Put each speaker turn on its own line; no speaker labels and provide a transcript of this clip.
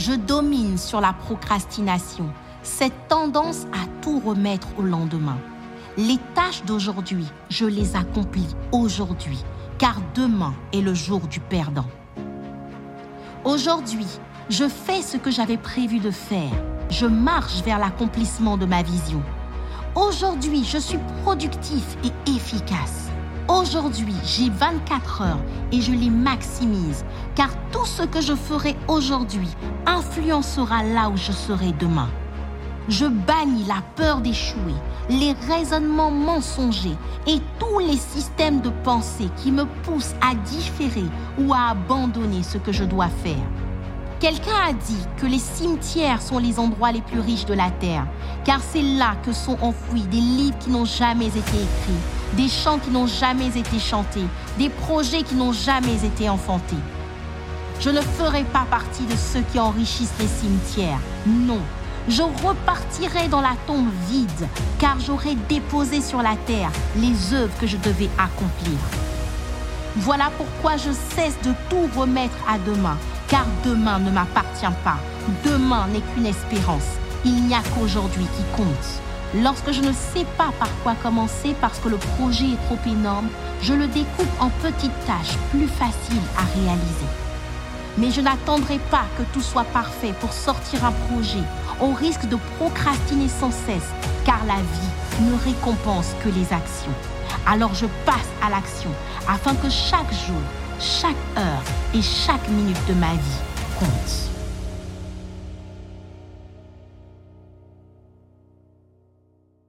Je domine sur la procrastination, cette tendance à tout remettre au lendemain. Les tâches d'aujourd'hui, je les accomplis aujourd'hui, car demain est le jour du perdant. Aujourd'hui, je fais ce que j'avais prévu de faire. Je marche vers l'accomplissement de ma vision. Aujourd'hui, je suis productif et efficace. Aujourd'hui, j'ai 24 heures et je les maximise, car tout ce que je ferai aujourd'hui influencera là où je serai demain. Je bannis la peur d'échouer, les raisonnements mensongers et tous les systèmes de pensée qui me poussent à différer ou à abandonner ce que je dois faire. Quelqu'un a dit que les cimetières sont les endroits les plus riches de la terre, car c'est là que sont enfouis des livres qui n'ont jamais été écrits, des chants qui n'ont jamais été chantés, des projets qui n'ont jamais été enfantés. Je ne ferai pas partie de ceux qui enrichissent les cimetières. Non, je repartirai dans la tombe vide, car j'aurai déposé sur la terre les œuvres que je devais accomplir. Voilà pourquoi je cesse de tout remettre à demain, car demain ne m'appartient pas. Demain n'est qu'une espérance. Il n'y a qu'aujourd'hui qui compte. Lorsque je ne sais pas par quoi commencer parce que le projet est trop énorme, je le découpe en petites tâches plus faciles à réaliser. Mais je n'attendrai pas que tout soit parfait pour sortir un projet au risque de procrastiner sans cesse, car la vie ne récompense que les actions. Alors je passe à l'action afin que chaque jour, chaque heure et chaque minute de ma vie compte.